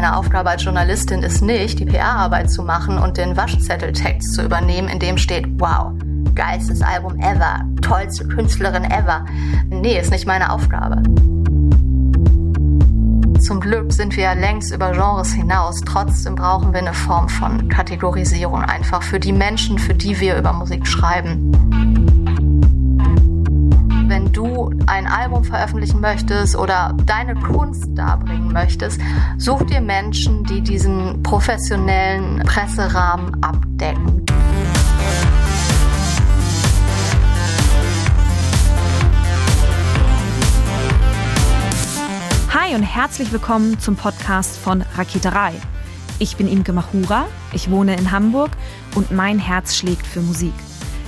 Meine Aufgabe als Journalistin ist nicht, die PR-Arbeit zu machen und den Waschzetteltext zu übernehmen, in dem steht, wow, geilstes Album ever, tollste Künstlerin ever. Nee, ist nicht meine Aufgabe. Zum Glück sind wir ja längst über Genres hinaus. Trotzdem brauchen wir eine Form von Kategorisierung einfach für die Menschen, für die wir über Musik schreiben. Wenn du ein Album veröffentlichen möchtest oder deine Kunst darbringen möchtest, such dir Menschen, die diesen professionellen Presserahmen abdecken. Hi und herzlich willkommen zum Podcast von Raketerei. Ich bin Imke Machura, ich wohne in Hamburg und mein Herz schlägt für Musik.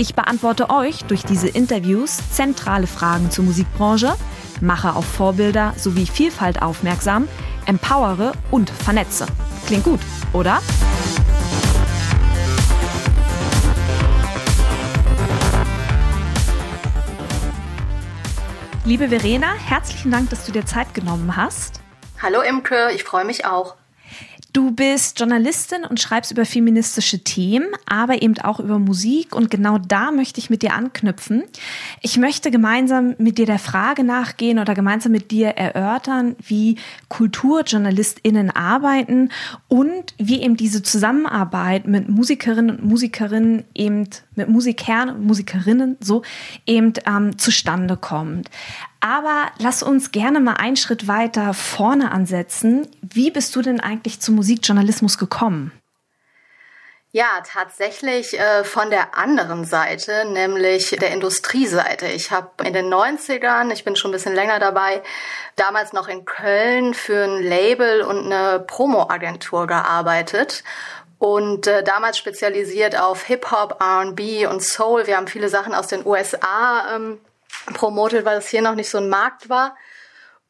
Ich beantworte euch durch diese Interviews zentrale Fragen zur Musikbranche, mache auf Vorbilder sowie Vielfalt aufmerksam, empowere und vernetze. Klingt gut, oder? Liebe Verena, herzlichen Dank, dass du dir Zeit genommen hast. Hallo Imke, ich freue mich auch. Du bist Journalistin und schreibst über feministische Themen, aber eben auch über Musik und genau da möchte ich mit dir anknüpfen. Ich möchte gemeinsam mit dir der Frage nachgehen oder gemeinsam mit dir erörtern, wie Kulturjournalistinnen arbeiten und wie eben diese Zusammenarbeit mit Musikerinnen und Musikerinnen eben mit Musikern und Musikerinnen so eben ähm, zustande kommt. Aber lass uns gerne mal einen Schritt weiter vorne ansetzen. Wie bist du denn eigentlich zum Musikjournalismus gekommen? Ja, tatsächlich äh, von der anderen Seite, nämlich der Industrieseite. Ich habe in den 90ern, ich bin schon ein bisschen länger dabei, damals noch in Köln für ein Label und eine Promo-Agentur gearbeitet und äh, damals spezialisiert auf Hip-Hop, RB und Soul. Wir haben viele Sachen aus den USA ähm, promotet, weil es hier noch nicht so ein Markt war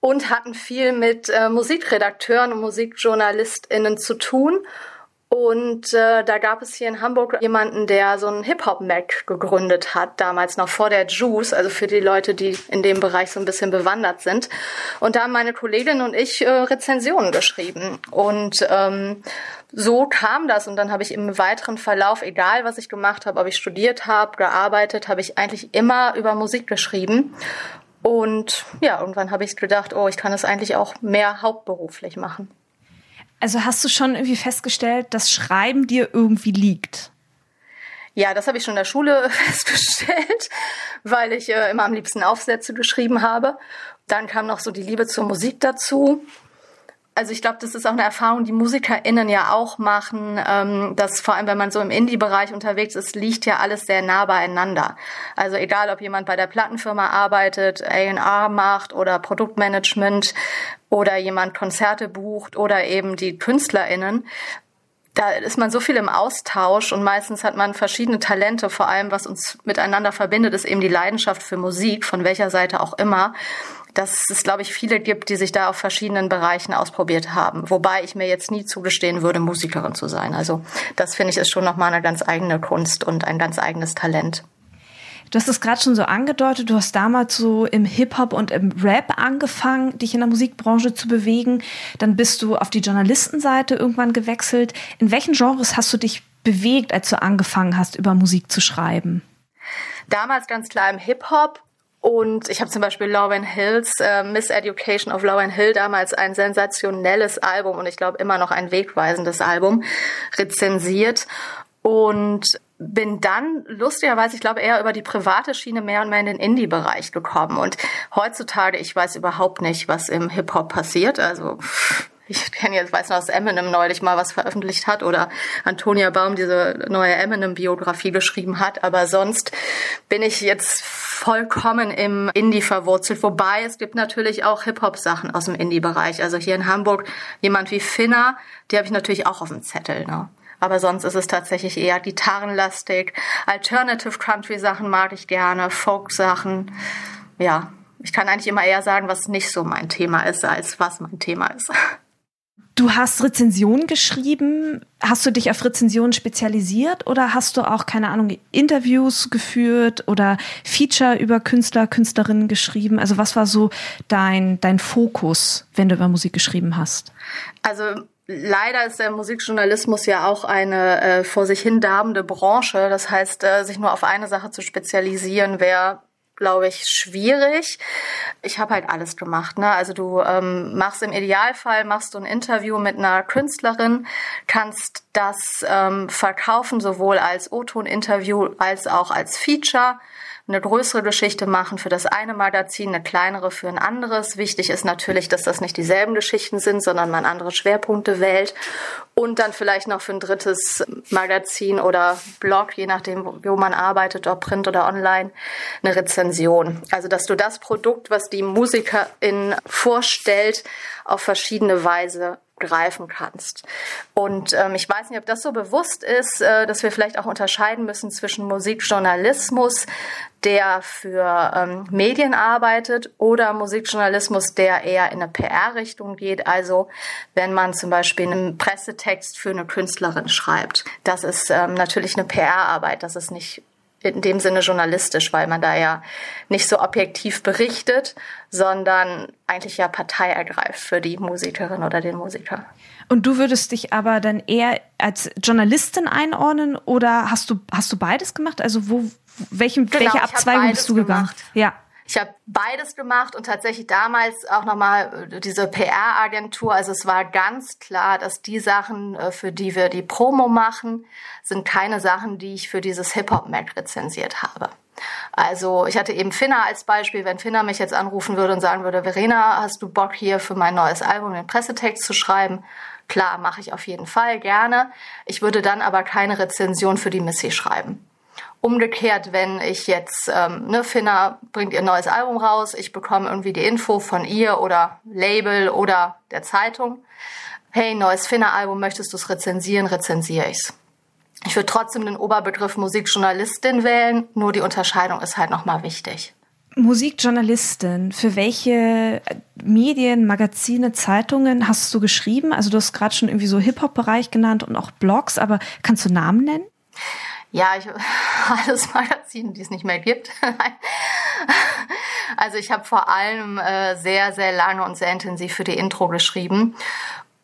und hatten viel mit äh, Musikredakteuren und Musikjournalistinnen zu tun. Und äh, da gab es hier in Hamburg jemanden, der so einen Hip-Hop-Mac gegründet hat, damals noch vor der Juice, also für die Leute, die in dem Bereich so ein bisschen bewandert sind. Und da haben meine Kollegin und ich äh, Rezensionen geschrieben. Und ähm, so kam das. Und dann habe ich im weiteren Verlauf, egal was ich gemacht habe, ob ich studiert habe, gearbeitet, habe ich eigentlich immer über Musik geschrieben. Und ja, irgendwann habe ich gedacht, oh, ich kann es eigentlich auch mehr hauptberuflich machen. Also hast du schon irgendwie festgestellt, dass Schreiben dir irgendwie liegt? Ja, das habe ich schon in der Schule festgestellt, weil ich äh, immer am liebsten Aufsätze geschrieben habe. Dann kam noch so die Liebe zur Musik dazu also ich glaube, das ist auch eine Erfahrung, die MusikerInnen ja auch machen, ähm, dass vor allem, wenn man so im Indie-Bereich unterwegs ist, liegt ja alles sehr nah beieinander. Also egal, ob jemand bei der Plattenfirma arbeitet, A&R macht oder Produktmanagement oder jemand Konzerte bucht oder eben die KünstlerInnen, da ist man so viel im Austausch und meistens hat man verschiedene Talente. Vor allem, was uns miteinander verbindet, ist eben die Leidenschaft für Musik, von welcher Seite auch immer dass es, glaube ich, viele gibt, die sich da auf verschiedenen Bereichen ausprobiert haben. Wobei ich mir jetzt nie zugestehen würde, Musikerin zu sein. Also das finde ich ist schon nochmal eine ganz eigene Kunst und ein ganz eigenes Talent. Du hast es gerade schon so angedeutet, du hast damals so im Hip-Hop und im Rap angefangen, dich in der Musikbranche zu bewegen. Dann bist du auf die Journalistenseite irgendwann gewechselt. In welchen Genres hast du dich bewegt, als du angefangen hast, über Musik zu schreiben? Damals ganz klar im Hip-Hop und ich habe zum Beispiel Lauren Hills äh, Miss Education of Lauren Hill damals ein sensationelles Album und ich glaube immer noch ein wegweisendes Album rezensiert und bin dann lustigerweise, ich glaube, eher über die private Schiene mehr und mehr in den Indie-Bereich gekommen. Und heutzutage, ich weiß überhaupt nicht, was im Hip-Hop passiert. Also ich kenne jetzt, weiß noch, dass Eminem neulich mal was veröffentlicht hat oder Antonia Baum diese neue Eminem-Biografie geschrieben hat. Aber sonst bin ich jetzt vollkommen im Indie verwurzelt. Wobei es gibt natürlich auch Hip-Hop-Sachen aus dem Indie-Bereich. Also hier in Hamburg jemand wie Finna, die habe ich natürlich auch auf dem Zettel. Ne? Aber sonst ist es tatsächlich eher gitarrenlastig. Alternative Country Sachen mag ich gerne, Folk Sachen. Ja, ich kann eigentlich immer eher sagen, was nicht so mein Thema ist, als was mein Thema ist. Du hast Rezensionen geschrieben. Hast du dich auf Rezensionen spezialisiert oder hast du auch, keine Ahnung, Interviews geführt oder Feature über Künstler, Künstlerinnen geschrieben? Also was war so dein, dein Fokus, wenn du über Musik geschrieben hast? Also Leider ist der Musikjournalismus ja auch eine äh, vor sich hin darbende Branche. Das heißt, äh, sich nur auf eine Sache zu spezialisieren, wäre glaube ich, schwierig. Ich habe halt alles gemacht. Ne? Also du ähm, machst im Idealfall machst du ein Interview mit einer Künstlerin, kannst das ähm, verkaufen sowohl als O-Ton-Interview als auch als Feature eine größere Geschichte machen für das eine Magazin, eine kleinere für ein anderes. Wichtig ist natürlich, dass das nicht dieselben Geschichten sind, sondern man andere Schwerpunkte wählt. Und dann vielleicht noch für ein drittes Magazin oder Blog, je nachdem, wo man arbeitet, ob Print oder online, eine Rezension. Also, dass du das Produkt, was die Musikerin vorstellt, auf verschiedene Weise greifen kannst. Und ähm, ich weiß nicht, ob das so bewusst ist, äh, dass wir vielleicht auch unterscheiden müssen zwischen Musikjournalismus, der für ähm, Medien arbeitet, oder Musikjournalismus, der eher in eine PR-Richtung geht. Also wenn man zum Beispiel einen Pressetext für eine Künstlerin schreibt. Das ist ähm, natürlich eine PR-Arbeit, das ist nicht in dem Sinne journalistisch, weil man da ja nicht so objektiv berichtet, sondern eigentlich ja Partei ergreift für die Musikerin oder den Musiker. Und du würdest dich aber dann eher als Journalistin einordnen oder hast du hast du beides gemacht? Also wo welchem genau, welche Abzweigung bist du gegangen? Gemacht. Ja. Ich habe beides gemacht und tatsächlich damals auch nochmal äh, diese PR-Agentur. Also es war ganz klar, dass die Sachen, äh, für die wir die Promo machen, sind keine Sachen, die ich für dieses Hip-Hop-Mac rezensiert habe. Also ich hatte eben Finna als Beispiel. Wenn Finna mich jetzt anrufen würde und sagen würde, Verena, hast du Bock hier für mein neues Album den Pressetext zu schreiben? Klar, mache ich auf jeden Fall gerne. Ich würde dann aber keine Rezension für die Missy schreiben. Umgekehrt, wenn ich jetzt, ähm, ne, Finna bringt ihr neues Album raus, ich bekomme irgendwie die Info von ihr oder Label oder der Zeitung. Hey, neues Finna-Album, möchtest du es rezensieren? Rezensiere ich's. Ich würde trotzdem den Oberbegriff Musikjournalistin wählen, nur die Unterscheidung ist halt nochmal wichtig. Musikjournalistin, für welche Medien, Magazine, Zeitungen hast du geschrieben? Also du hast gerade schon irgendwie so Hip-Hop-Bereich genannt und auch Blogs, aber kannst du Namen nennen? Ja, ich, alles Magazine, die es nicht mehr gibt. also ich habe vor allem äh, sehr, sehr lange und sehr intensiv für die Intro geschrieben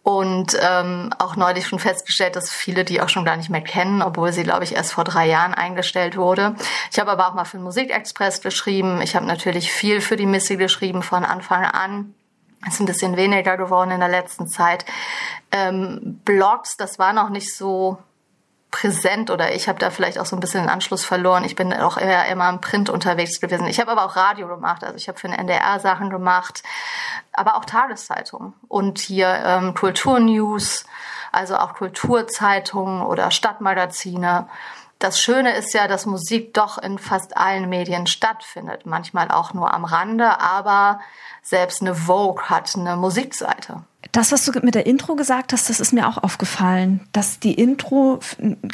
und ähm, auch neulich schon festgestellt, dass viele die auch schon gar nicht mehr kennen, obwohl sie, glaube ich, erst vor drei Jahren eingestellt wurde. Ich habe aber auch mal für den Musikexpress geschrieben. Ich habe natürlich viel für die Missy geschrieben von Anfang an. Ist ein bisschen weniger geworden in der letzten Zeit. Ähm, Blogs, das war noch nicht so präsent oder ich habe da vielleicht auch so ein bisschen den Anschluss verloren. Ich bin auch eher immer im Print unterwegs gewesen. Ich habe aber auch Radio gemacht, also ich habe für den NDR Sachen gemacht, aber auch Tageszeitungen und hier ähm, Kulturnews, also auch Kulturzeitungen oder Stadtmagazine. Das Schöne ist ja, dass Musik doch in fast allen Medien stattfindet, manchmal auch nur am Rande, aber selbst eine Vogue hat eine Musikseite. Das, was du mit der Intro gesagt hast, das ist mir auch aufgefallen, dass die Intro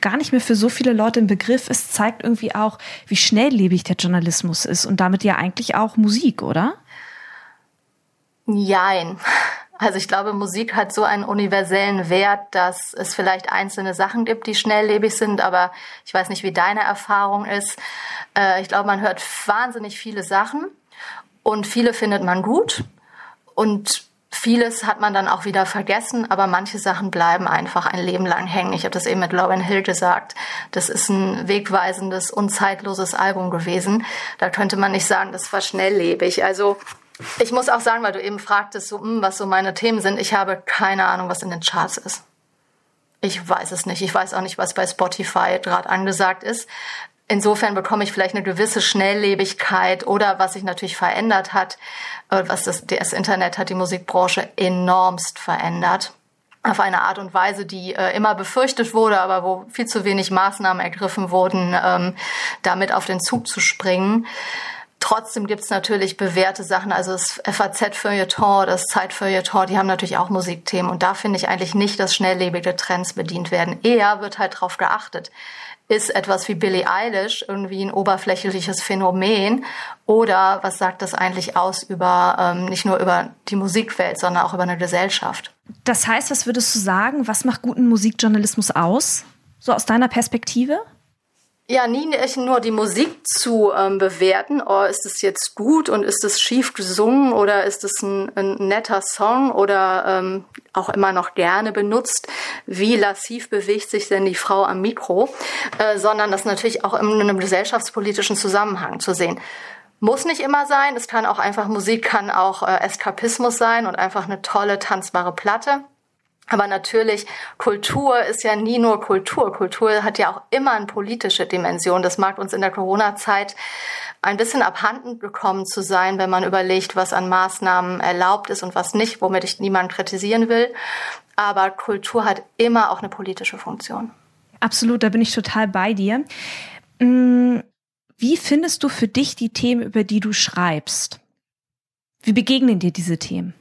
gar nicht mehr für so viele Leute im Begriff ist, zeigt irgendwie auch, wie schnelllebig der Journalismus ist und damit ja eigentlich auch Musik, oder? Jein. Also ich glaube, Musik hat so einen universellen Wert, dass es vielleicht einzelne Sachen gibt, die schnelllebig sind, aber ich weiß nicht, wie deine Erfahrung ist. Äh, ich glaube, man hört wahnsinnig viele Sachen und viele findet man gut und Vieles hat man dann auch wieder vergessen, aber manche Sachen bleiben einfach ein Leben lang hängen. Ich habe das eben mit Lauren Hill gesagt. Das ist ein wegweisendes, unzeitloses Album gewesen. Da könnte man nicht sagen, das war schnelllebig. Also ich muss auch sagen, weil du eben fragtest, so, hm, was so meine Themen sind. Ich habe keine Ahnung, was in den Charts ist. Ich weiß es nicht. Ich weiß auch nicht, was bei Spotify gerade angesagt ist. Insofern bekomme ich vielleicht eine gewisse Schnelllebigkeit oder was sich natürlich verändert hat, äh, was das, das Internet hat die Musikbranche enormst verändert. Auf eine Art und Weise, die äh, immer befürchtet wurde, aber wo viel zu wenig Maßnahmen ergriffen wurden, ähm, damit auf den Zug zu springen. Trotzdem gibt's natürlich bewährte Sachen, also das FAZ-Feuilleton, das Zeit-Feuilleton, die haben natürlich auch Musikthemen. Und da finde ich eigentlich nicht, dass schnelllebige Trends bedient werden. Eher wird halt darauf geachtet, ist etwas wie Billie Eilish irgendwie ein oberflächliches Phänomen oder was sagt das eigentlich aus über ähm, nicht nur über die Musikwelt, sondern auch über eine Gesellschaft? Das heißt, was würdest du sagen, was macht guten Musikjournalismus aus? So aus deiner Perspektive? Ja, nie nur die Musik zu ähm, bewerten. Oh, ist es jetzt gut und ist es schief gesungen oder ist es ein, ein netter Song oder ähm, auch immer noch gerne benutzt? Wie lassiv bewegt sich denn die Frau am Mikro? Äh, sondern das natürlich auch in einem gesellschaftspolitischen Zusammenhang zu sehen. Muss nicht immer sein. Es kann auch einfach Musik, kann auch äh, Eskapismus sein und einfach eine tolle tanzbare Platte. Aber natürlich, Kultur ist ja nie nur Kultur. Kultur hat ja auch immer eine politische Dimension. Das mag uns in der Corona-Zeit ein bisschen abhanden gekommen zu sein, wenn man überlegt, was an Maßnahmen erlaubt ist und was nicht, womit ich niemanden kritisieren will. Aber Kultur hat immer auch eine politische Funktion. Absolut, da bin ich total bei dir. Mm, wie findest du für dich die Themen, über die du schreibst? Wie begegnen dir diese Themen?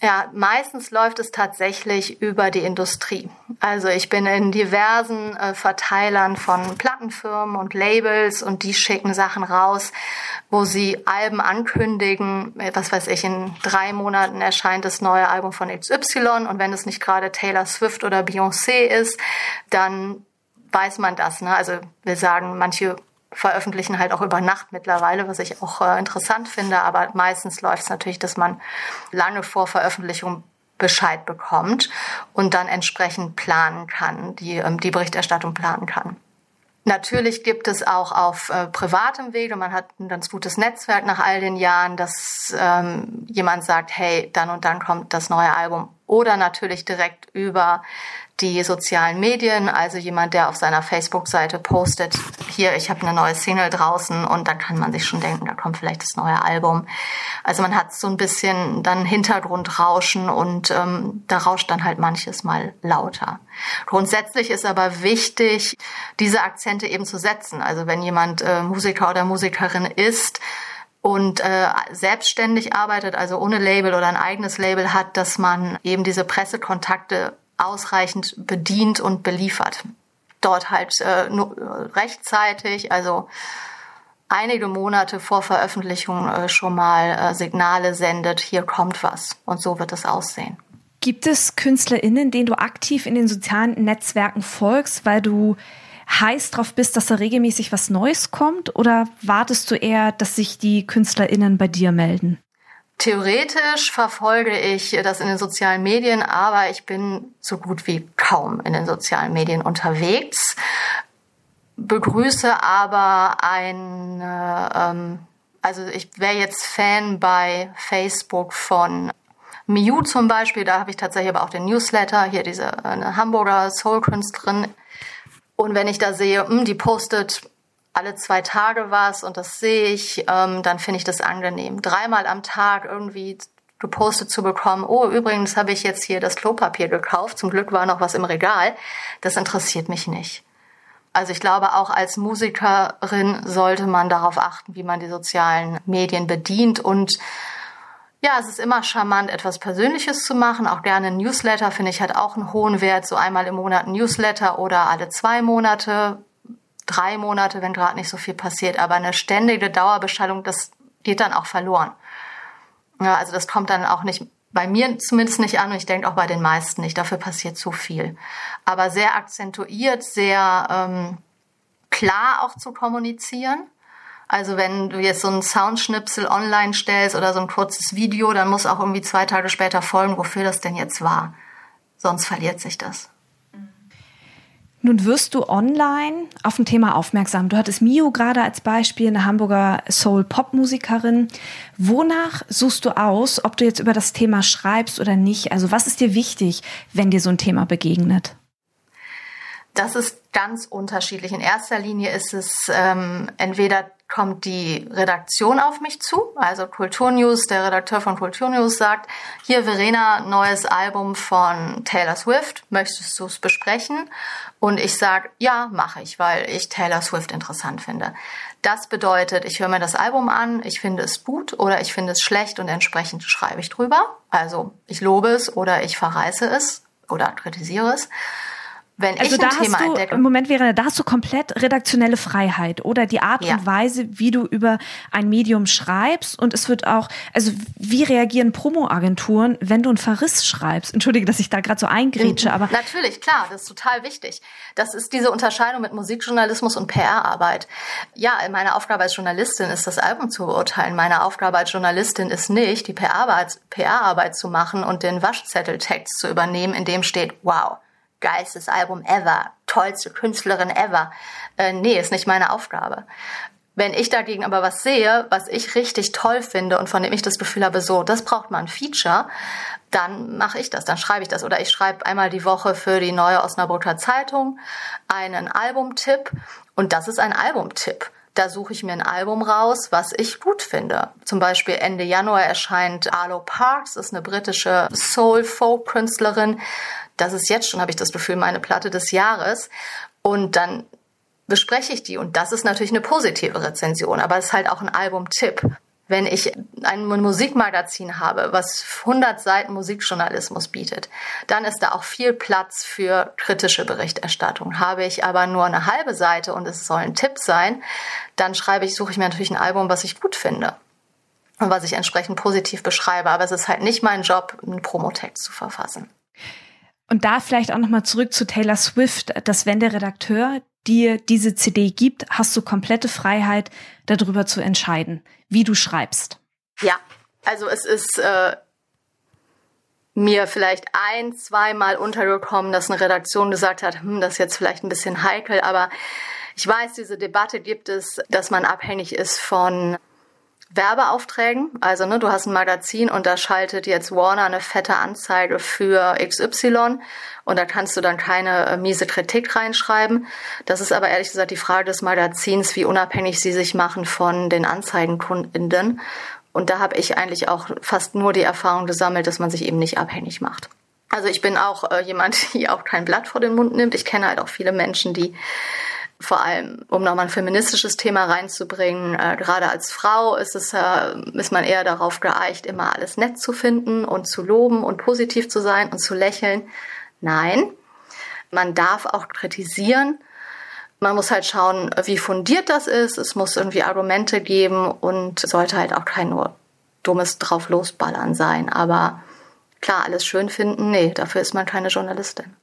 Ja, meistens läuft es tatsächlich über die Industrie. Also ich bin in diversen äh, Verteilern von Plattenfirmen und Labels und die schicken Sachen raus, wo sie Alben ankündigen. Was weiß ich, in drei Monaten erscheint das neue Album von XY und wenn es nicht gerade Taylor Swift oder Beyoncé ist, dann weiß man das. Ne? Also wir sagen, manche veröffentlichen halt auch über Nacht mittlerweile, was ich auch äh, interessant finde. Aber meistens läuft es natürlich, dass man lange vor Veröffentlichung Bescheid bekommt und dann entsprechend planen kann, die, ähm, die Berichterstattung planen kann. Natürlich gibt es auch auf äh, privatem Wege, man hat ein ganz gutes Netzwerk nach all den Jahren, dass ähm, jemand sagt, hey, dann und dann kommt das neue Album. Oder natürlich direkt über die sozialen Medien, also jemand, der auf seiner Facebook-Seite postet, hier, ich habe eine neue Single draußen und dann kann man sich schon denken, da kommt vielleicht das neue Album. Also man hat so ein bisschen dann Hintergrundrauschen und ähm, da rauscht dann halt manches mal lauter. Grundsätzlich ist aber wichtig, diese Akzente eben zu setzen. Also wenn jemand äh, Musiker oder Musikerin ist, und äh, selbstständig arbeitet, also ohne Label oder ein eigenes Label hat, dass man eben diese Pressekontakte ausreichend bedient und beliefert. Dort halt äh, nur rechtzeitig, also einige Monate vor Veröffentlichung äh, schon mal äh, Signale sendet, hier kommt was. Und so wird es aussehen. Gibt es KünstlerInnen, denen du aktiv in den sozialen Netzwerken folgst, weil du heiß drauf bist, dass da regelmäßig was Neues kommt? Oder wartest du eher, dass sich die KünstlerInnen bei dir melden? Theoretisch verfolge ich das in den sozialen Medien, aber ich bin so gut wie kaum in den sozialen Medien unterwegs. Begrüße aber ein, ähm, also ich wäre jetzt Fan bei Facebook von Miu zum Beispiel, da habe ich tatsächlich aber auch den Newsletter, hier diese Hamburger Soul-Künstlerin. Und wenn ich da sehe, mh, hm, die postet alle zwei Tage was und das sehe ich, ähm, dann finde ich das angenehm. Dreimal am Tag irgendwie gepostet zu bekommen, oh, übrigens habe ich jetzt hier das Klopapier gekauft, zum Glück war noch was im Regal, das interessiert mich nicht. Also ich glaube, auch als Musikerin sollte man darauf achten, wie man die sozialen Medien bedient und ja, es ist immer charmant, etwas Persönliches zu machen. Auch gerne ein Newsletter finde ich hat auch einen hohen Wert. So einmal im Monat ein Newsletter oder alle zwei Monate drei Monate, wenn gerade nicht so viel passiert. Aber eine ständige Dauerbeschallung, das geht dann auch verloren. Ja, also das kommt dann auch nicht bei mir zumindest nicht an und ich denke auch bei den meisten nicht. Dafür passiert zu viel. Aber sehr akzentuiert, sehr ähm, klar auch zu kommunizieren. Also wenn du jetzt so einen Soundschnipsel online stellst oder so ein kurzes Video, dann muss auch irgendwie zwei Tage später folgen, wofür das denn jetzt war. Sonst verliert sich das. Nun wirst du online auf ein Thema aufmerksam. Du hattest Mio gerade als Beispiel, eine Hamburger Soul-Pop-Musikerin. Wonach suchst du aus, ob du jetzt über das Thema schreibst oder nicht? Also was ist dir wichtig, wenn dir so ein Thema begegnet? Das ist ganz unterschiedlich. In erster Linie ist es ähm, entweder kommt die Redaktion auf mich zu, also Kulturnews, der Redakteur von Kulturnews sagt, hier Verena, neues Album von Taylor Swift, möchtest du es besprechen? Und ich sage, ja, mache ich, weil ich Taylor Swift interessant finde. Das bedeutet, ich höre mir das Album an, ich finde es gut oder ich finde es schlecht und entsprechend schreibe ich drüber. Also ich lobe es oder ich verreiße es oder kritisiere es. Wenn also ich ein da Thema hast du, entdecke. Im Moment wäre, da hast du komplett redaktionelle Freiheit oder die Art Ja. und Weise, wie du über ein Medium schreibst und es wird auch, also wie reagieren Promo-Agenturen, wenn du einen Verriss schreibst? Entschuldige, dass ich da gerade so eingrätsche, aber Natürlich, klar, das ist total wichtig. Das ist diese Unterscheidung mit Musikjournalismus und PR-Arbeit. Ja, meine Aufgabe als Journalistin ist, das Album zu beurteilen. Meine Aufgabe als Journalistin ist nicht, die PR-Arbeit PR zu machen und den Waschzetteltext zu übernehmen, in dem steht, wow, geilstes Album ever, tollste Künstlerin ever. Äh, nee, ist nicht meine Aufgabe. Wenn ich dagegen aber was sehe, was ich richtig toll finde und von dem ich das Gefühl habe, so, das braucht mal ein Feature, dann mache ich das, dann schreibe ich das. Oder ich schreibe einmal die Woche für die neue Osnabrücker Zeitung einen Albumtipp und das ist ein Albumtipp. Da suche ich mir ein Album raus, was ich gut finde. Zum Beispiel Ende Januar erscheint Arlo Parks, ist eine britische Soul-Folk-Künstlerin. Das ist jetzt schon, habe ich das Gefühl, meine Platte des Jahres. Und dann bespreche ich die und das ist natürlich eine positive Rezension, aber es ist halt auch ein Albumtipp. Wenn ich ein Musikmagazin habe, was 100 Seiten Musikjournalismus bietet, dann ist da auch viel Platz für kritische Berichterstattung. Habe ich aber nur eine halbe Seite und es soll ein Tipp sein, dann schreibe ich, suche ich mir natürlich ein Album, was ich gut finde und was ich entsprechend positiv beschreibe. Aber es ist halt nicht mein Job, einen Promotext zu verfassen. Und da vielleicht auch nochmal zurück zu Taylor Swift, dass wenn der Redakteur dir diese CD gibt, hast du komplette Freiheit, darüber zu entscheiden, wie du schreibst. Ja, also es ist äh, mir vielleicht ein, zweimal untergekommen, dass eine Redaktion gesagt hat, hm, das ist jetzt vielleicht ein bisschen heikel, aber ich weiß, diese Debatte gibt es, dass man abhängig ist von Werbeaufträgen. Also ne, du hast ein Magazin und da schaltet jetzt Warner eine fette Anzeige für XY und da kannst du dann keine äh, miese Kritik reinschreiben. Das ist aber ehrlich gesagt die Frage des Magazins, wie unabhängig sie sich machen von den Anzeigenkundinnen. Und da habe ich eigentlich auch fast nur die Erfahrung gesammelt, dass man sich eben nicht abhängig macht. Also ich bin auch äh, jemand, die auch kein Blatt vor den Mund nimmt. Ich kenne halt auch viele Menschen, die vor allem, um nochmal ein feministisches Thema reinzubringen, äh, gerade als Frau ist es, äh, ist man eher darauf geeicht, immer alles nett zu finden und zu loben und positiv zu sein und zu lächeln. Nein, man darf auch kritisieren. Man muss halt schauen, wie fundiert das ist. Es muss irgendwie Argumente geben und sollte halt auch kein nur dummes drauf losballern sein. Aber klar, alles schön finden, nee, dafür ist man keine Journalistin.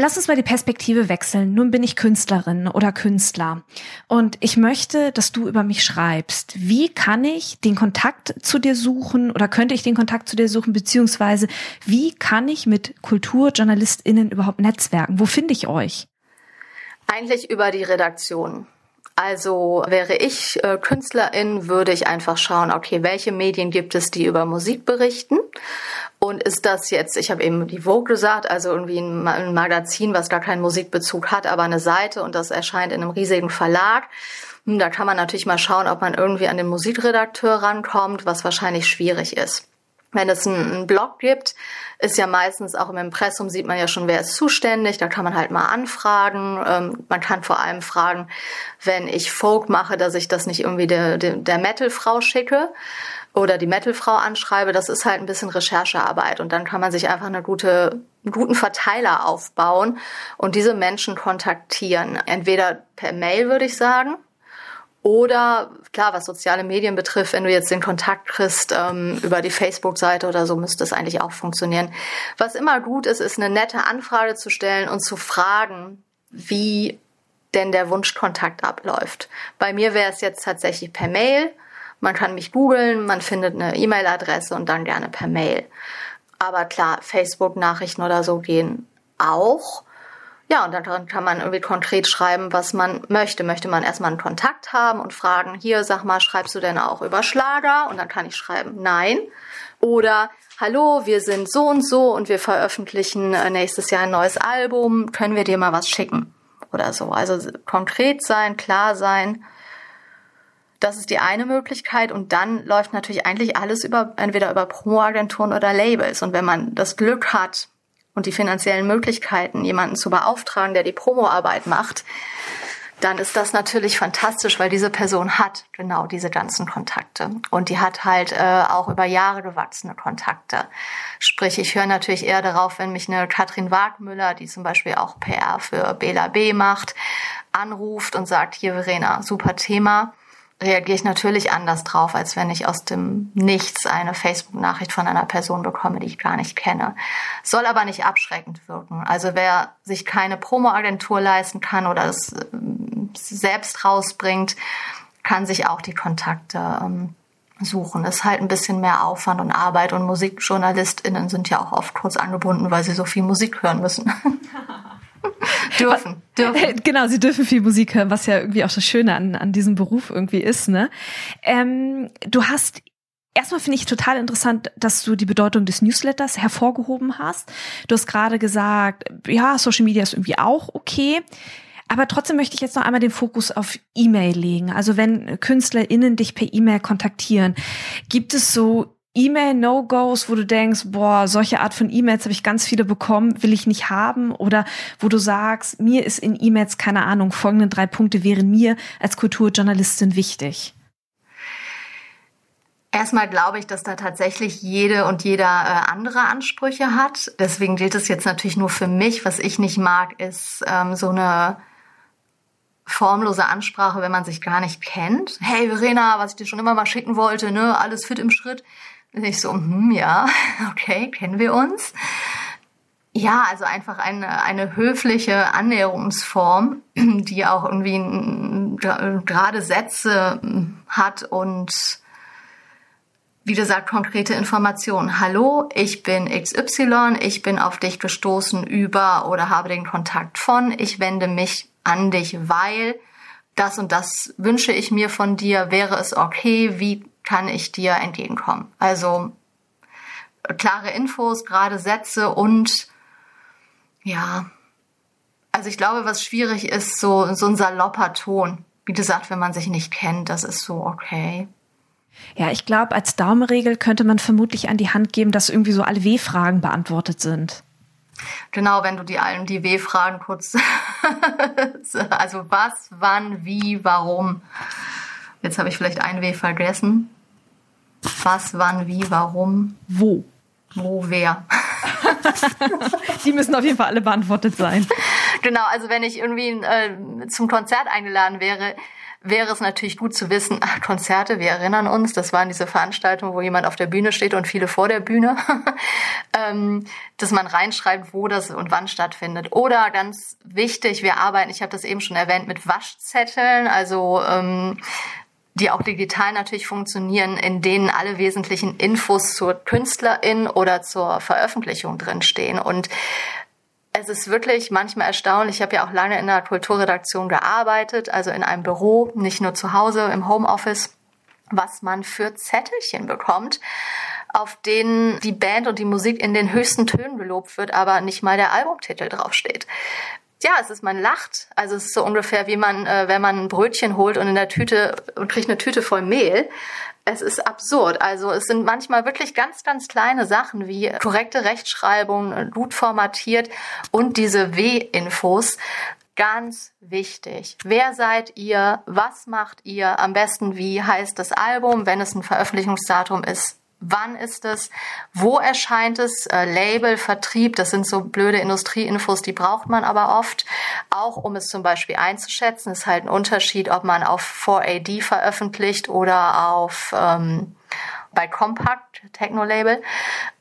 Lass uns mal die Perspektive wechseln. Nun bin ich Künstlerin oder Künstler und ich möchte, dass du über mich schreibst. Wie kann ich den Kontakt zu dir suchen oder könnte ich den Kontakt zu dir suchen, beziehungsweise wie kann ich mit KulturjournalistInnen überhaupt netzwerken? Wo finde ich euch? Eigentlich über die Redaktion. Also wäre ich äh, Künstlerin, würde ich einfach schauen, okay, welche Medien gibt es, die über Musik berichten? Und ist das jetzt, ich habe eben die Vogue gesagt, also irgendwie ein, ein Magazin, was gar keinen Musikbezug hat, aber eine Seite und das erscheint in einem riesigen Verlag. Hm, Da kann man natürlich mal schauen, ob man irgendwie an den Musikredakteur rankommt, was wahrscheinlich schwierig ist. Wenn es einen, Blog gibt, ist ja meistens auch im Impressum sieht man ja schon, wer ist zuständig. Da kann man halt mal anfragen. Ähm, man kann vor allem fragen, wenn ich Folk mache, dass ich das nicht irgendwie der, der, der Metal-Frau schicke oder die Metal-Frau anschreibe. Das ist halt ein bisschen Recherchearbeit. Und dann kann man sich einfach eine gute, einen guten Verteiler aufbauen und diese Menschen kontaktieren. Entweder per Mail, würde ich sagen, oder klar, was soziale Medien betrifft, wenn du jetzt den Kontakt kriegst ähm, über die Facebook-Seite oder so, müsste es eigentlich auch funktionieren. Was immer gut ist, ist eine nette Anfrage zu stellen und zu fragen, wie denn der Wunschkontakt abläuft. Bei mir wäre es jetzt tatsächlich per Mail. Man kann mich googeln, man findet eine E-Mail-Adresse und dann gerne per Mail. Aber klar, Facebook-Nachrichten oder so gehen auch. Ja, und dann kann man irgendwie konkret schreiben, was man möchte. Möchte man erstmal einen Kontakt haben und fragen, hier, sag mal, schreibst du denn auch über Schlager? Und dann kann ich schreiben, nein. Oder, hallo, wir sind so und so und wir veröffentlichen äh, nächstes Jahr ein neues Album. Können wir dir mal was schicken? Oder so. Also konkret sein, klar sein. Das ist die eine Möglichkeit und dann läuft natürlich eigentlich alles über entweder über Promoagenturen oder Labels und wenn man das Glück hat und die finanziellen Möglichkeiten, jemanden zu beauftragen, der die Promoarbeit macht, dann ist das natürlich fantastisch, weil diese Person hat genau diese ganzen Kontakte und die hat halt äh, auch über Jahre gewachsene Kontakte. Sprich, ich höre natürlich eher darauf, wenn mich eine Katrin Wagmüller, die zum Beispiel auch PR für Bela B macht, anruft und sagt, hier Verena, super Thema reagiere ich natürlich anders drauf, als wenn ich aus dem Nichts eine Facebook-Nachricht von einer Person bekomme, die ich gar nicht kenne. Soll aber nicht abschreckend wirken. Also wer sich keine Promo-Agentur leisten kann oder es äh, selbst rausbringt, kann sich auch die Kontakte ähm, suchen. Ist halt ein bisschen mehr Aufwand und Arbeit und MusikjournalistInnen sind ja auch oft kurz angebunden, weil sie so viel Musik hören müssen. dürfen, dürfen. Genau, sie dürfen viel Musik hören, was ja irgendwie auch das Schöne an, an diesem Beruf irgendwie ist. Ne? Ähm, du hast Erstmal finde ich total interessant, dass du die Bedeutung des Newsletters hervorgehoben hast. Du hast gerade gesagt, ja, Social Media ist irgendwie auch okay. Aber trotzdem möchte ich jetzt noch einmal den Fokus auf E-Mail legen. Also wenn KünstlerInnen dich per E-Mail kontaktieren, gibt es so E-Mail-No-Gos, wo du denkst, boah, solche Art von E-Mails habe ich ganz viele bekommen, will ich nicht haben? Oder wo du sagst, mir ist in E-Mails, keine Ahnung, folgende drei Punkte wären mir als Kulturjournalistin wichtig? Erstmal glaube ich, dass da tatsächlich jede und jeder äh, andere Ansprüche hat. Deswegen gilt es jetzt natürlich nur für mich. Was ich nicht mag, ist ähm, so eine formlose Ansprache, wenn man sich gar nicht kennt. Hey Verena, was ich dir schon immer mal schicken wollte, ne, alles fit im Schritt. Und ich so, hm, ja, okay, kennen wir uns. Ja, also einfach eine, eine höfliche Annäherungsform, die auch irgendwie gerade Sätze hm, hat und wie gesagt, konkrete Informationen. Hallo, ich bin XY, ich bin auf dich gestoßen über oder habe den Kontakt von, ich wende mich an dich, weil das und das wünsche ich mir von dir, wäre es okay, wie kann ich dir entgegenkommen. Also klare Infos, gerade Sätze und ja, also ich glaube, was schwierig ist, so, so ein salopper Ton. Wie gesagt, wenn man sich nicht kennt, das ist so okay. Ja, ich glaube, als Daumenregel könnte man vermutlich an die Hand geben, dass irgendwie so alle W-Fragen beantwortet sind. Genau, wenn du die allen die W-Fragen kurz, also was, wann, wie, warum. Jetzt habe ich vielleicht ein W vergessen. Was, wann, wie, warum? Wo? Wo, wer? Die müssen auf jeden Fall alle beantwortet sein. Genau, also wenn ich irgendwie äh, zum Konzert eingeladen wäre, wäre es natürlich gut zu wissen, ach, Konzerte, wir erinnern uns, das waren diese Veranstaltungen, wo jemand auf der Bühne steht und viele vor der Bühne, ähm, dass man reinschreibt, wo das und wann stattfindet. Oder ganz wichtig, wir arbeiten, ich habe das eben schon erwähnt, mit Waschzetteln, also ähm, die auch digital natürlich funktionieren, in denen alle wesentlichen Infos zur Künstlerin oder zur Veröffentlichung drinstehen. Und es ist wirklich manchmal erstaunlich. Ich habe ja auch lange in der Kulturredaktion gearbeitet, also in einem Büro, nicht nur zu Hause im Homeoffice, was man für Zettelchen bekommt, auf denen die Band und die Musik in den höchsten Tönen gelobt wird, aber nicht mal der Albumtitel draufsteht ja, es ist, man lacht. Also es ist so ungefähr wie man, äh, wenn man ein Brötchen holt und in der Tüte und kriegt eine Tüte voll Mehl. Es ist absurd. Also es sind manchmal wirklich ganz, ganz kleine Sachen wie korrekte Rechtschreibung, gut formatiert und diese W-Infos. Ganz wichtig. Wer seid ihr? Was macht ihr? Am besten, wie heißt das Album? Wenn es ein Veröffentlichungsdatum ist, wann ist es, wo erscheint es, äh, Label, Vertrieb, das sind so blöde Industrieinfos, die braucht man aber oft, auch um es zum Beispiel einzuschätzen. Ist halt ein Unterschied, ob man auf 4AD veröffentlicht oder auf ähm, bei Compact, Techno-Label.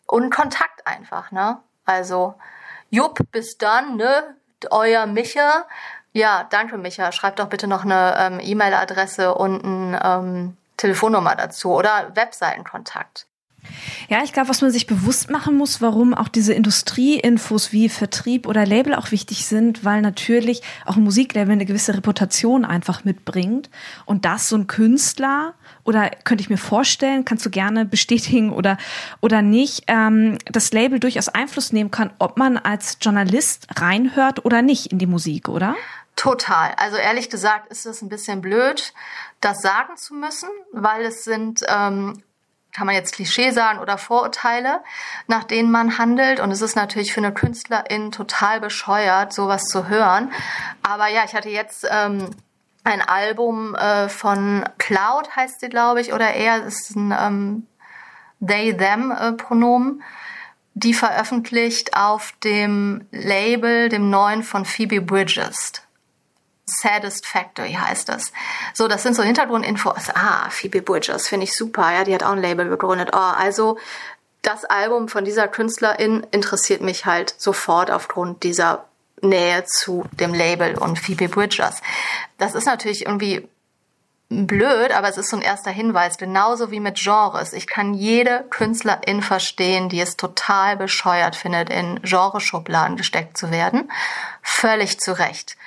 Und Kontakt einfach, ne? Also, Jupp, bis dann, ne? Euer Micha. Ja, danke, Micha. Schreibt doch bitte noch eine ähm, E-Mail-Adresse und ein ähm, Telefonnummer dazu oder Webseitenkontakt. Ja, ich glaube, was man sich bewusst machen muss, warum auch diese Industrieinfos wie Vertrieb oder Label auch wichtig sind, weil natürlich auch ein Musiklabel eine gewisse Reputation einfach mitbringt und das so ein Künstler oder könnte ich mir vorstellen, kannst du gerne bestätigen oder oder nicht, ähm, das Label durchaus Einfluss nehmen kann, ob man als Journalist reinhört oder nicht in die Musik, oder? Total. Also ehrlich gesagt ist es ein bisschen blöd, das sagen zu müssen, weil es sind ähm, kann man jetzt Klischee sagen oder Vorurteile, nach denen man handelt. Und es ist natürlich für eine Künstlerin total bescheuert, sowas zu hören. Aber ja, ich hatte jetzt ähm, ein Album äh, von Cloud, heißt sie, glaube ich, oder er ist ein ähm, They-Them-Pronomen. Äh, die veröffentlicht auf dem Label, dem neuen von Phoebe Bridges. Saddest Factory heißt das. So, das sind so Hintergrundinfos. Ah, Phoebe Bridges finde ich super. Ja, die hat auch ein Label gegründet. Oh, also das Album von dieser Künstlerin interessiert mich halt sofort aufgrund dieser Nähe zu dem Label und Phoebe Bridgers. Das ist natürlich irgendwie blöd, aber es ist so ein erster Hinweis, genauso wie mit Genres. Ich kann jede Künstlerin verstehen, die es total bescheuert findet, in Genreschubladen gesteckt zu werden. Völlig zu Recht.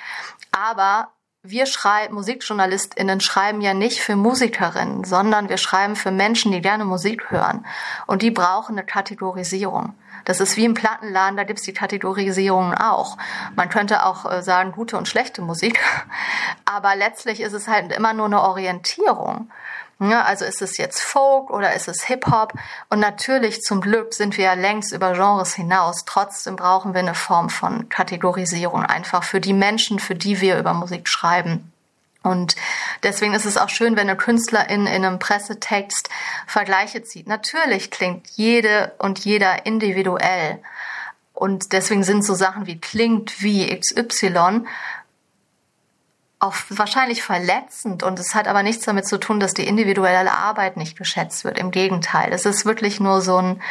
Aber wir schreiben, MusikjournalistInnen schreiben ja nicht für Musikerinnen, sondern wir schreiben für Menschen, die gerne Musik hören. Und die brauchen eine Kategorisierung. Das ist wie im Plattenladen, da gibt's die Kategorisierungen auch. Man könnte auch äh, sagen, gute und schlechte Musik. Aber letztlich ist es halt immer nur eine Orientierung. Ja, also ist es jetzt Folk oder ist es Hip-Hop? Und natürlich zum Glück sind wir ja längst über Genres hinaus. Trotzdem brauchen wir eine Form von Kategorisierung einfach für die Menschen, für die wir über Musik schreiben. Und deswegen ist es auch schön, wenn eine Künstlerin in einem Pressetext Vergleiche zieht. Natürlich klingt jede und jeder individuell. Und deswegen sind so Sachen wie klingt wie XY auch wahrscheinlich verletzend und es hat aber nichts damit zu tun, dass die individuelle Arbeit nicht geschätzt wird. Im Gegenteil, es ist wirklich nur so ein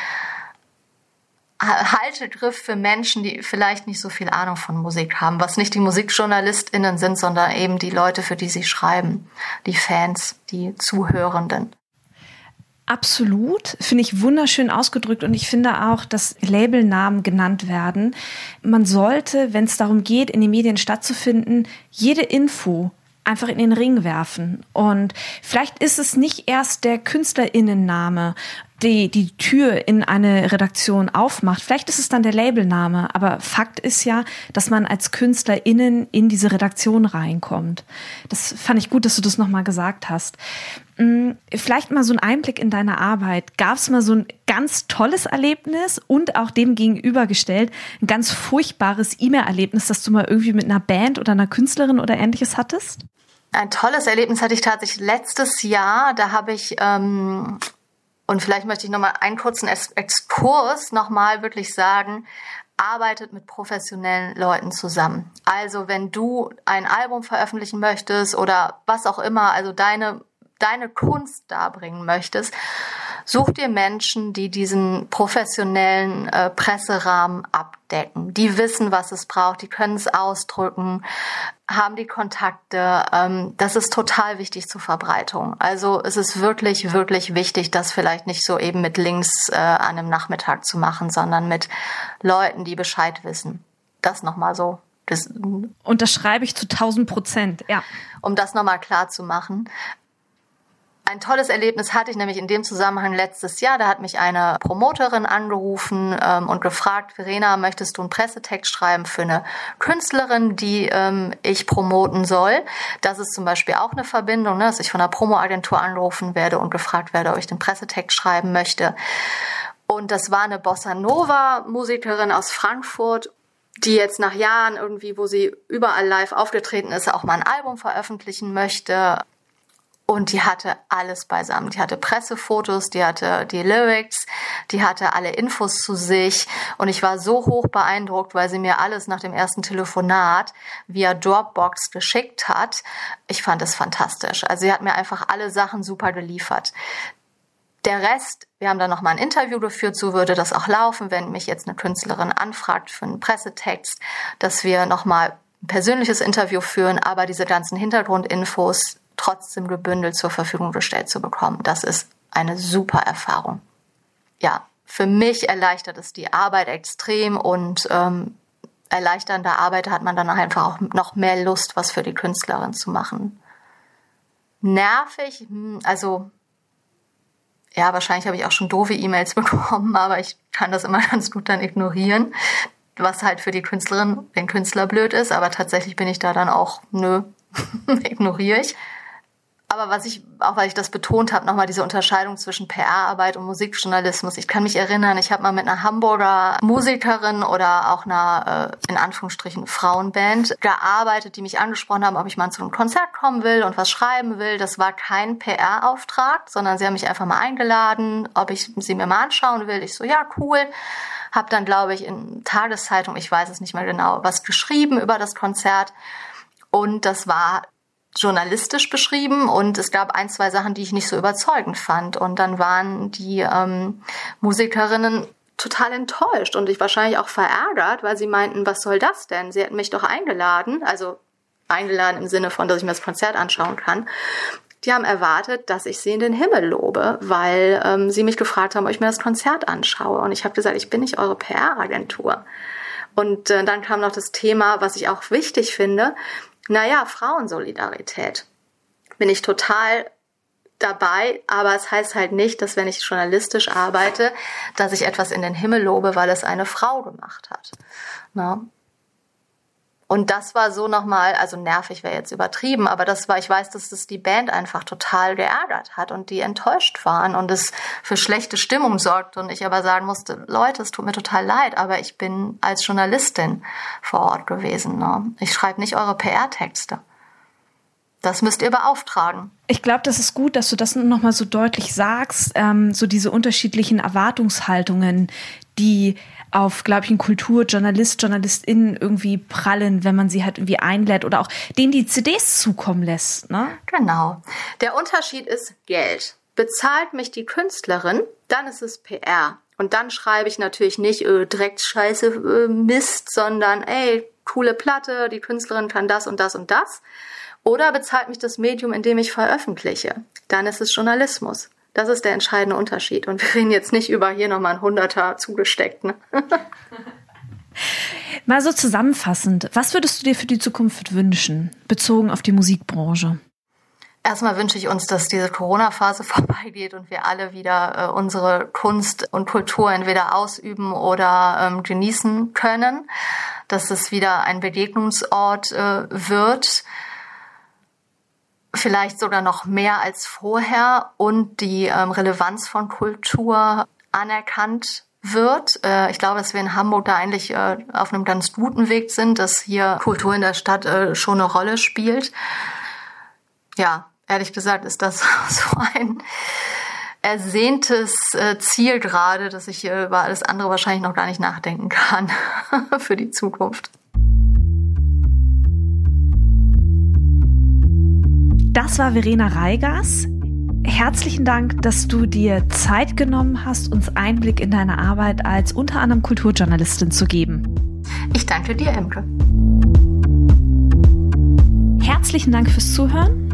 Haltegriff für Menschen, die vielleicht nicht so viel Ahnung von Musik haben, was nicht die Musikjournalistinnen sind, sondern eben die Leute, für die sie schreiben, die Fans, die Zuhörenden. Absolut, finde ich wunderschön ausgedrückt und ich finde auch, dass Labelnamen genannt werden. Man sollte, wenn es darum geht, in den Medien stattzufinden, jede Info einfach in den Ring werfen. Und vielleicht ist es nicht erst der Künstlerinnenname, die die Tür in eine Redaktion aufmacht. Vielleicht ist es dann der Labelname, aber Fakt ist ja, dass man als KünstlerInnen in diese Redaktion reinkommt. Das fand ich gut, dass du das nochmal gesagt hast. Mm, vielleicht mal so ein Einblick in deine Arbeit. Gab es mal so ein ganz tolles Erlebnis und auch dem gegenübergestellt ein ganz furchtbares E-Mail-Erlebnis, das du mal irgendwie mit einer Band oder einer Künstlerin oder ähnliches hattest? Ein tolles Erlebnis hatte ich tatsächlich letztes Jahr. Da habe ich ähm, und vielleicht möchte ich nochmal einen kurzen Exkurs nochmal wirklich sagen, arbeitet mit professionellen Leuten zusammen. Also wenn du ein Album veröffentlichen möchtest oder was auch immer, also deine, deine Kunst darbringen möchtest, Such dir Menschen, die diesen professionellen äh, Presserahmen abdecken. Die wissen, was es braucht, die können es ausdrücken, haben die Kontakte. Ähm, das ist total wichtig zur Verbreitung. Also es ist wirklich, wirklich wichtig, das vielleicht nicht so eben mit Links äh, an einem Nachmittag zu machen, sondern mit Leuten, die Bescheid wissen. Das nochmal so das, und das schreibe ich zu 1000 Prozent, ja. Um das nochmal klar zu machen. Ein tolles Erlebnis hatte ich nämlich in dem Zusammenhang letztes Jahr. Da hat mich eine Promoterin angerufen ähm, und gefragt, Verena, möchtest du einen Pressetext schreiben für eine Künstlerin, die ähm, ich promoten soll? Das ist zum Beispiel auch eine Verbindung, ne, dass ich von einer Promoagentur angerufen werde und gefragt werde, ob ich den Pressetext schreiben möchte. Und das war eine Bossa Nova Musikerin aus Frankfurt die jetzt nach Jahren irgendwie, wo sie überall live aufgetreten ist, auch mal ein Album veröffentlichen möchte. Und die hatte alles beisammen. Die hatte Pressefotos, die hatte die Lyrics, die hatte alle Infos zu sich. Und ich war so hoch beeindruckt, weil sie mir alles nach dem ersten Telefonat via Dropbox geschickt hat. Ich fand es fantastisch. Also sie hat mir einfach alle Sachen super geliefert. Der Rest, wir haben dann nochmal ein Interview geführt, so würde das auch laufen, wenn mich jetzt eine Künstlerin anfragt für einen Pressetext, dass wir nochmal ein persönliches Interview führen, aber diese ganzen Hintergrundinfos, trotzdem gebündelt zur Verfügung gestellt zu bekommen. Das ist eine super Erfahrung. Ja, für mich erleichtert es die Arbeit extrem und ähm, erleichternder Arbeit hat man dann einfach auch noch mehr Lust, was für die Künstlerin zu machen. Nervig, hm, also ja, wahrscheinlich habe ich auch schon doofe E-Mails bekommen, aber ich kann das immer ganz gut dann ignorieren, was halt für die Künstlerin, den Künstler blöd ist, aber tatsächlich bin ich da dann auch, nö, ignoriere ich. Aber was ich, auch weil ich das betont habe, nochmal diese Unterscheidung zwischen PR-Arbeit und Musikjournalismus. Ich kann mich erinnern, ich habe mal mit einer Hamburger Musikerin oder auch einer, äh, in Anführungsstrichen, Frauenband gearbeitet, die mich angesprochen haben, ob ich mal zu einem Konzert kommen will und was schreiben will. Das war kein PR-Auftrag, sondern sie haben mich einfach mal eingeladen, ob ich sie mir mal anschauen will. Ich so, ja, cool. Hab dann, glaube ich, in Tageszeitung, ich weiß es nicht mehr genau, was geschrieben über das Konzert. Und das war journalistisch beschrieben und es gab ein, zwei Sachen, die ich nicht so überzeugend fand. Und dann waren die ähm, Musikerinnen total enttäuscht und ich wahrscheinlich auch verärgert, weil sie meinten, was soll das denn? Sie hätten mich doch eingeladen, also eingeladen im Sinne von, dass ich mir das Konzert anschauen kann. Die haben erwartet, dass ich sie in den Himmel lobe, weil ähm, sie mich gefragt haben, ob ich mir das Konzert anschaue. Und ich habe gesagt, ich bin nicht eure PR-Agentur. Und äh, dann kam noch das Thema, was ich auch wichtig finde, naja, Frauensolidarität. Bin ich total dabei, aber es heißt halt nicht, dass wenn ich journalistisch arbeite, dass ich etwas in den Himmel lobe, weil es eine Frau gemacht hat. Na? Und das war so nochmal, also nervig wäre jetzt übertrieben, aber das war, ich weiß, dass das die Band einfach total geärgert hat und die enttäuscht waren und es für schlechte Stimmung sorgt und ich aber sagen musste, Leute, es tut mir total leid, aber ich bin als Journalistin vor Ort gewesen. Ne? Ich schreibe nicht eure PR-Texte. Das müsst ihr beauftragen. Ich glaube, das ist gut, dass du das nochmal so deutlich sagst, ähm, so diese unterschiedlichen Erwartungshaltungen, die auf, glaube ich, einen Kulturjournalist, JournalistInnen irgendwie prallen, wenn man sie halt irgendwie einlädt oder auch denen die CDs zukommen lässt. Ne? Genau. Der Unterschied ist Geld. Bezahlt mich die Künstlerin, dann ist es PR. Und dann schreibe ich natürlich nicht äh, direkt scheiße äh, Mist, sondern ey, coole Platte, die Künstlerin kann das und das und das. Oder bezahlt mich das Medium, in dem ich veröffentliche. Dann ist es Journalismus. Das ist der entscheidende Unterschied. Und wir reden jetzt nicht über hier nochmal ein Hunderter zugesteckt. Ne? Mal so zusammenfassend, was würdest du dir für die Zukunft wünschen, bezogen auf die Musikbranche? Erstmal wünsche ich uns, dass diese Corona-Phase vorbeigeht und wir alle wieder äh, unsere Kunst und Kultur entweder ausüben oder ähm, genießen können, dass es wieder ein Begegnungsort äh, wird vielleicht sogar noch mehr als vorher und die ähm, Relevanz von Kultur anerkannt wird. Äh, ich glaube, dass wir in Hamburg da eigentlich äh, auf einem ganz guten Weg sind, dass hier Kultur in der Stadt äh, schon eine Rolle spielt. Ja, ehrlich gesagt ist das so ein ersehntes äh, Ziel gerade, dass ich über alles andere wahrscheinlich noch gar nicht nachdenken kann für die Zukunft. Das war Verena Reigers. Herzlichen Dank, dass du dir Zeit genommen hast, uns Einblick in deine Arbeit als unter anderem Kulturjournalistin zu geben. Ich danke dir, Emke. Herzlichen Dank fürs Zuhören.